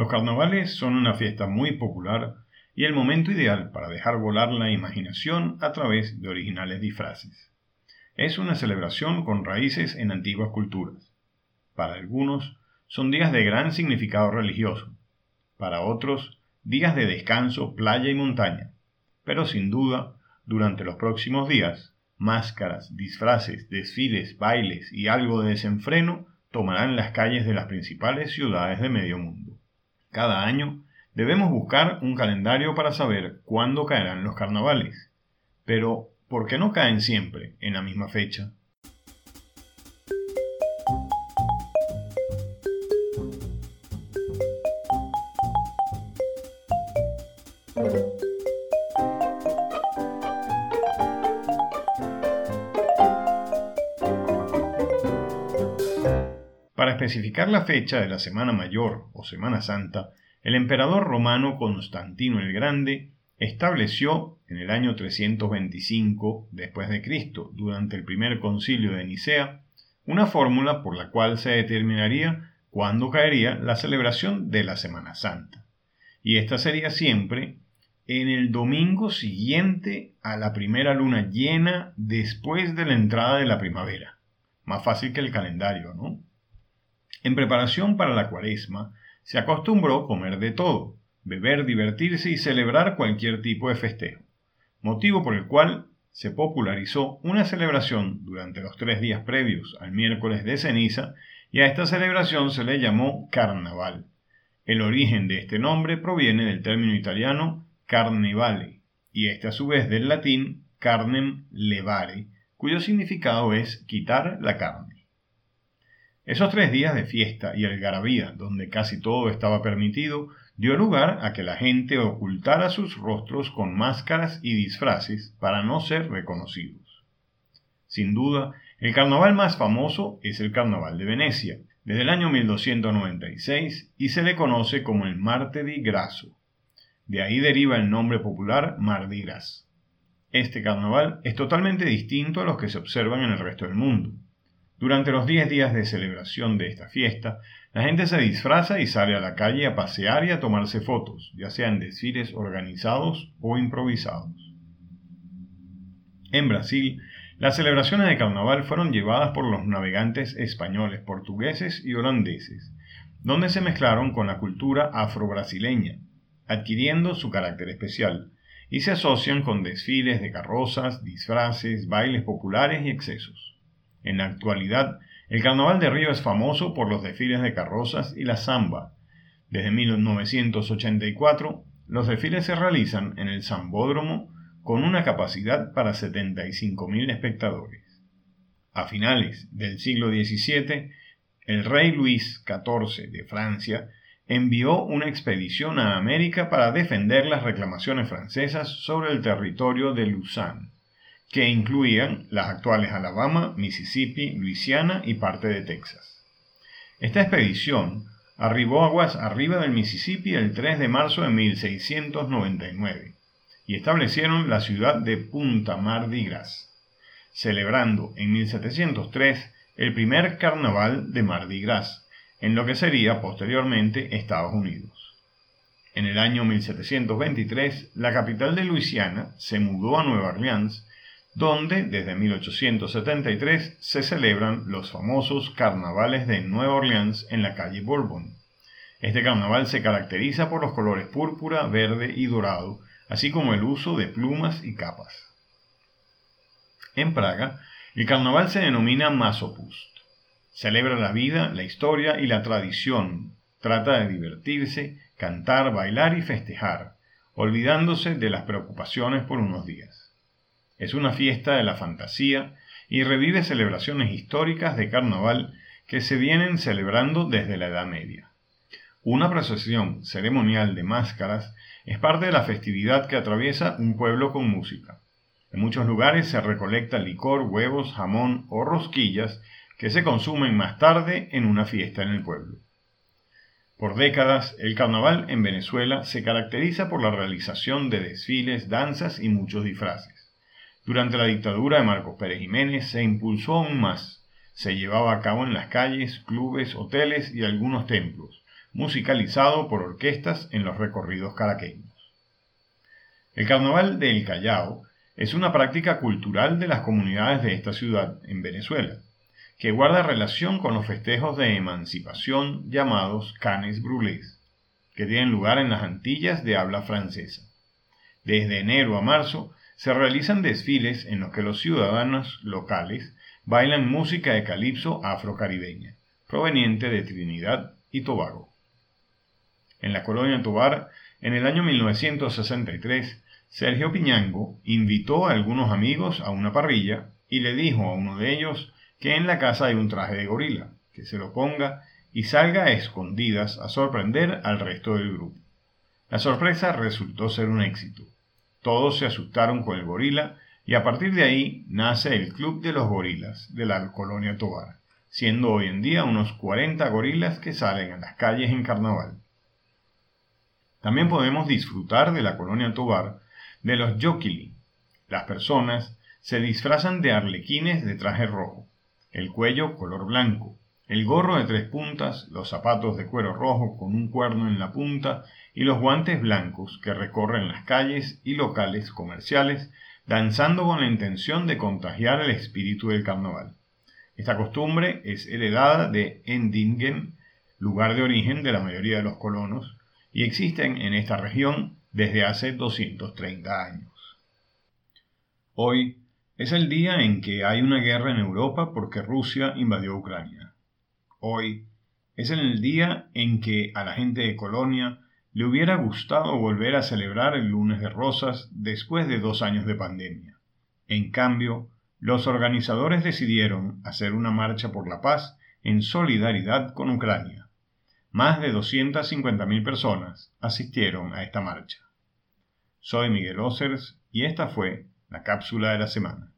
Los carnavales son una fiesta muy popular y el momento ideal para dejar volar la imaginación a través de originales disfraces. Es una celebración con raíces en antiguas culturas. Para algunos son días de gran significado religioso, para otros días de descanso, playa y montaña, pero sin duda, durante los próximos días, máscaras, disfraces, desfiles, bailes y algo de desenfreno tomarán las calles de las principales ciudades de medio mundo. Cada año debemos buscar un calendario para saber cuándo caerán los carnavales. Pero, ¿por qué no caen siempre en la misma fecha? Para especificar la fecha de la Semana Mayor o Semana Santa, el emperador romano Constantino el Grande estableció en el año 325 después de Cristo, durante el primer concilio de Nicea, una fórmula por la cual se determinaría cuándo caería la celebración de la Semana Santa. Y esta sería siempre en el domingo siguiente a la primera luna llena después de la entrada de la primavera. Más fácil que el calendario, ¿no? En preparación para la cuaresma, se acostumbró comer de todo, beber, divertirse y celebrar cualquier tipo de festejo, motivo por el cual se popularizó una celebración durante los tres días previos al miércoles de ceniza y a esta celebración se le llamó carnaval. El origen de este nombre proviene del término italiano carnevale y este a su vez del latín carnem levare, cuyo significado es quitar la carne. Esos tres días de fiesta y algarabía, donde casi todo estaba permitido, dio lugar a que la gente ocultara sus rostros con máscaras y disfraces para no ser reconocidos. Sin duda, el carnaval más famoso es el Carnaval de Venecia, desde el año 1296 y se le conoce como el Marte di Grasso. De ahí deriva el nombre popular Mardi Gras. Este carnaval es totalmente distinto a los que se observan en el resto del mundo. Durante los 10 días de celebración de esta fiesta, la gente se disfraza y sale a la calle a pasear y a tomarse fotos, ya sean desfiles organizados o improvisados. En Brasil, las celebraciones de carnaval fueron llevadas por los navegantes españoles, portugueses y holandeses, donde se mezclaron con la cultura afro-brasileña, adquiriendo su carácter especial, y se asocian con desfiles de carrozas, disfraces, bailes populares y excesos. En la actualidad, el Carnaval de Río es famoso por los desfiles de carrozas y la samba. Desde 1984, los desfiles se realizan en el Zambódromo con una capacidad para 75.000 espectadores. A finales del siglo XVII, el rey Luis XIV de Francia envió una expedición a América para defender las reclamaciones francesas sobre el territorio de Luzán que incluían las actuales Alabama, Mississippi, Luisiana y parte de Texas. Esta expedición arribó aguas arriba del Mississippi el 3 de marzo de 1699 y establecieron la ciudad de Punta Mardi Gras, celebrando en 1703 el primer carnaval de Mardi Gras, en lo que sería posteriormente Estados Unidos. En el año 1723, la capital de Luisiana se mudó a Nueva Orleans donde desde 1873 se celebran los famosos carnavales de Nueva Orleans en la calle Bourbon. Este carnaval se caracteriza por los colores púrpura, verde y dorado, así como el uso de plumas y capas. En Praga, el carnaval se denomina Masopust. Celebra la vida, la historia y la tradición. Trata de divertirse, cantar, bailar y festejar, olvidándose de las preocupaciones por unos días. Es una fiesta de la fantasía y revive celebraciones históricas de carnaval que se vienen celebrando desde la Edad Media. Una procesión ceremonial de máscaras es parte de la festividad que atraviesa un pueblo con música. En muchos lugares se recolecta licor, huevos, jamón o rosquillas que se consumen más tarde en una fiesta en el pueblo. Por décadas, el carnaval en Venezuela se caracteriza por la realización de desfiles, danzas y muchos disfraces. Durante la dictadura de Marcos Pérez Jiménez se impulsó aún más. Se llevaba a cabo en las calles, clubes, hoteles y algunos templos, musicalizado por orquestas en los recorridos caraqueños. El carnaval del Callao es una práctica cultural de las comunidades de esta ciudad en Venezuela, que guarda relación con los festejos de emancipación llamados canes brûlés, que tienen lugar en las Antillas de habla francesa. Desde enero a marzo se realizan desfiles en los que los ciudadanos locales bailan música de calipso afrocaribeña, proveniente de Trinidad y Tobago. En la colonia Tobar, en el año 1963, Sergio Piñango invitó a algunos amigos a una parrilla y le dijo a uno de ellos que en la casa hay un traje de gorila, que se lo ponga y salga a escondidas a sorprender al resto del grupo. La sorpresa resultó ser un éxito. Todos se asustaron con el gorila y a partir de ahí nace el Club de los Gorilas de la colonia Tobar, siendo hoy en día unos 40 gorilas que salen a las calles en carnaval. También podemos disfrutar de la colonia Tobar de los Yokili. Las personas se disfrazan de arlequines de traje rojo, el cuello color blanco, el gorro de tres puntas, los zapatos de cuero rojo con un cuerno en la punta y los guantes blancos que recorren las calles y locales comerciales danzando con la intención de contagiar el espíritu del carnaval. Esta costumbre es heredada de Endingen, lugar de origen de la mayoría de los colonos, y existen en esta región desde hace 230 años. Hoy es el día en que hay una guerra en Europa porque Rusia invadió Ucrania. Hoy es el día en que a la gente de Colonia le hubiera gustado volver a celebrar el lunes de rosas después de dos años de pandemia. En cambio, los organizadores decidieron hacer una marcha por la paz en solidaridad con Ucrania. Más de 250.000 personas asistieron a esta marcha. Soy Miguel Osers y esta fue la cápsula de la semana.